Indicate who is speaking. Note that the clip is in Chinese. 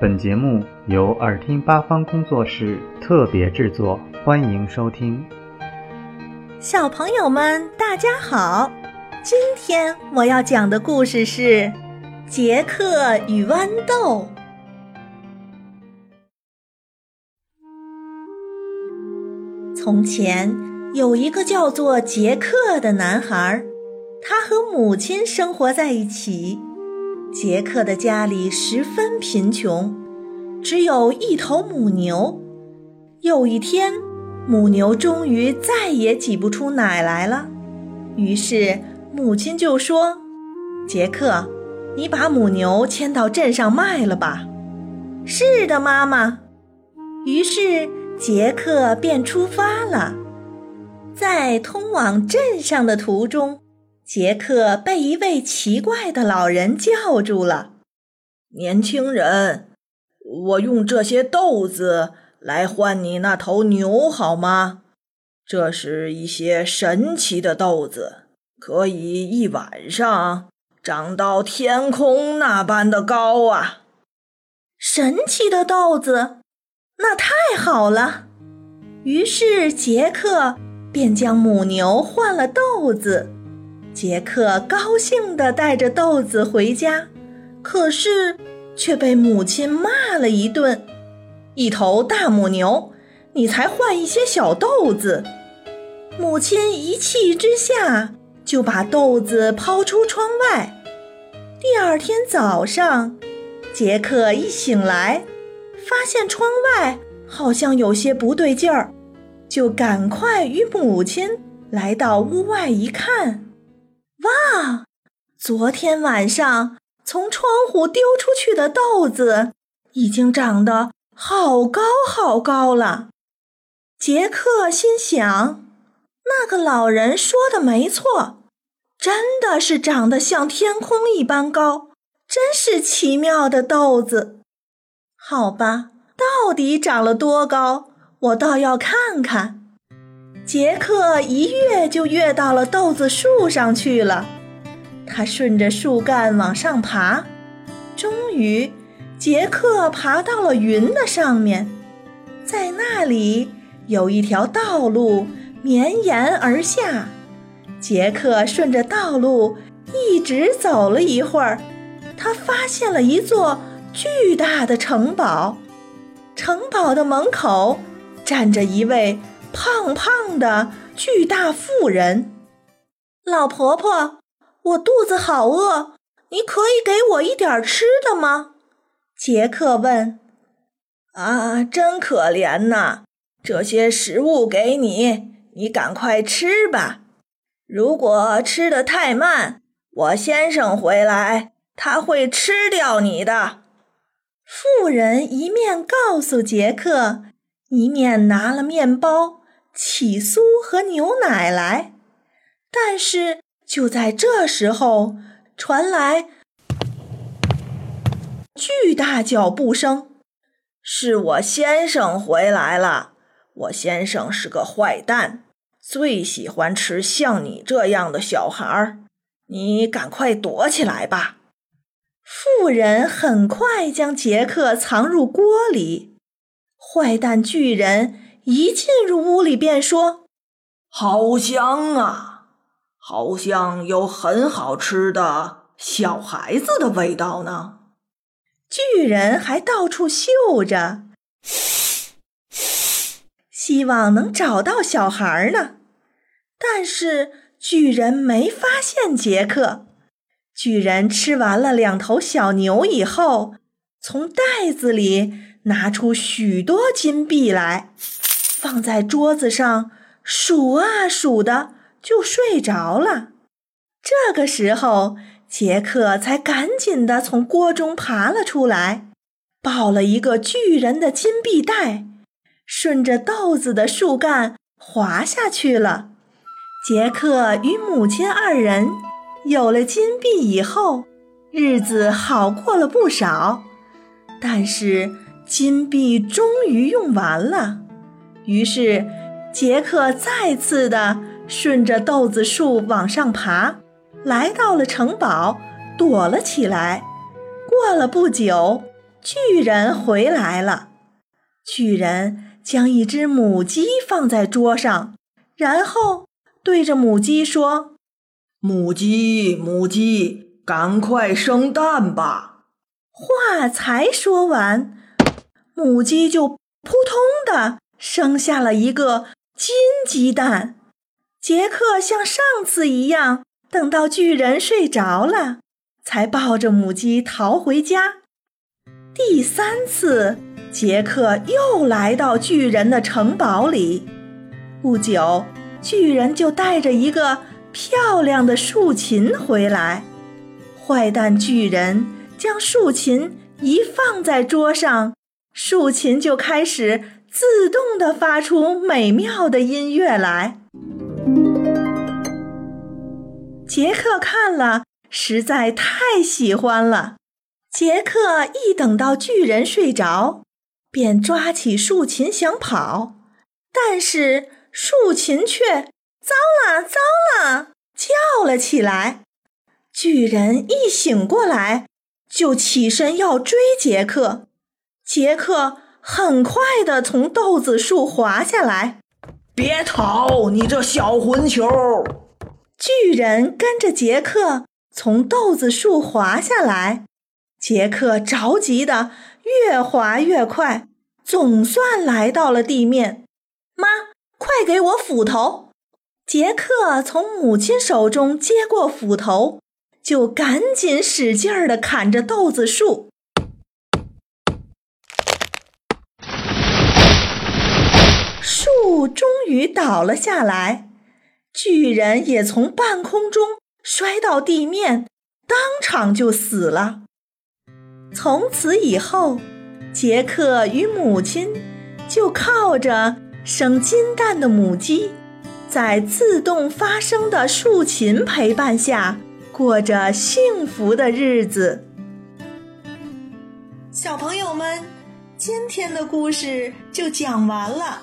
Speaker 1: 本节目由耳听八方工作室特别制作，欢迎收听。
Speaker 2: 小朋友们，大家好！今天我要讲的故事是《杰克与豌豆》。从前有一个叫做杰克的男孩，他和母亲生活在一起。杰克的家里十分贫穷，只有一头母牛。有一天，母牛终于再也挤不出奶来了，于是母亲就说：“杰克，你把母牛牵到镇上卖了吧。”“是的，妈妈。”于是杰克便出发了。在通往镇上的途中。杰克被一位奇怪的老人叫住了。
Speaker 3: 年轻人，我用这些豆子来换你那头牛，好吗？这是一些神奇的豆子，可以一晚上长到天空那般的高啊！
Speaker 2: 神奇的豆子，那太好了。于是杰克便将母牛换了豆子。杰克高兴地带着豆子回家，可是却被母亲骂了一顿：“一头大母牛，你才换一些小豆子！”母亲一气之下就把豆子抛出窗外。第二天早上，杰克一醒来，发现窗外好像有些不对劲儿，就赶快与母亲来到屋外一看。哇！昨天晚上从窗户丢出去的豆子已经长得好高好高了。杰克心想：那个老人说的没错，真的是长得像天空一般高，真是奇妙的豆子。好吧，到底长了多高？我倒要看看。杰克一跃就跃到了豆子树上去了。他顺着树干往上爬，终于，杰克爬到了云的上面。在那里有一条道路绵延而下。杰克顺着道路一直走了一会儿，他发现了一座巨大的城堡。城堡的门口站着一位。胖胖的巨大妇人，老婆婆，我肚子好饿，你可以给我一点吃的吗？杰克问。
Speaker 3: 啊，真可怜呐！这些食物给你，你赶快吃吧。如果吃的太慢，我先生回来，他会吃掉你的。
Speaker 2: 妇人一面告诉杰克，一面拿了面包。起酥和牛奶来，但是就在这时候，传来巨大脚步声。
Speaker 3: 是我先生回来了。我先生是个坏蛋，最喜欢吃像你这样的小孩儿。你赶快躲起来吧。
Speaker 2: 妇人很快将杰克藏入锅里。坏蛋巨人。一进入屋里，便说：“
Speaker 3: 好香啊，好像有很好吃的小孩子的味道呢。”
Speaker 2: 巨人还到处嗅着，希望能找到小孩呢。但是巨人没发现杰克。巨人吃完了两头小牛以后，从袋子里拿出许多金币来。放在桌子上，数啊数的，就睡着了。这个时候，杰克才赶紧的从锅中爬了出来，抱了一个巨人的金币袋，顺着豆子的树干滑下去了。杰克与母亲二人有了金币以后，日子好过了不少。但是金币终于用完了。于是，杰克再次的顺着豆子树往上爬，来到了城堡，躲了起来。过了不久，巨人回来了。巨人将一只母鸡放在桌上，然后对着母鸡说：“
Speaker 3: 母鸡，母鸡，赶快生蛋吧！”
Speaker 2: 话才说完，母鸡就扑通的生下了一个金鸡蛋。杰克像上次一样，等到巨人睡着了，才抱着母鸡逃回家。第三次。杰克又来到巨人的城堡里，不久，巨人就带着一个漂亮的竖琴回来。坏蛋巨人将竖琴一放在桌上，竖琴就开始自动地发出美妙的音乐来。杰克看了，实在太喜欢了。杰克一等到巨人睡着。便抓起竖琴想跑，但是竖琴却糟了糟了叫了起来。巨人一醒过来，就起身要追杰克。杰克很快地从豆子树滑下来，
Speaker 3: 别逃，你这小混球！
Speaker 2: 巨人跟着杰克从豆子树滑下来，杰克着急的。越滑越快，总算来到了地面。妈，快给我斧头！杰克从母亲手中接过斧头，就赶紧使劲儿地砍着豆子树。树终于倒了下来，巨人也从半空中摔到地面，当场就死了。从此以后，杰克与母亲就靠着生金蛋的母鸡，在自动发声的竖琴陪伴下，过着幸福的日子。小朋友们，今天的故事就讲完了。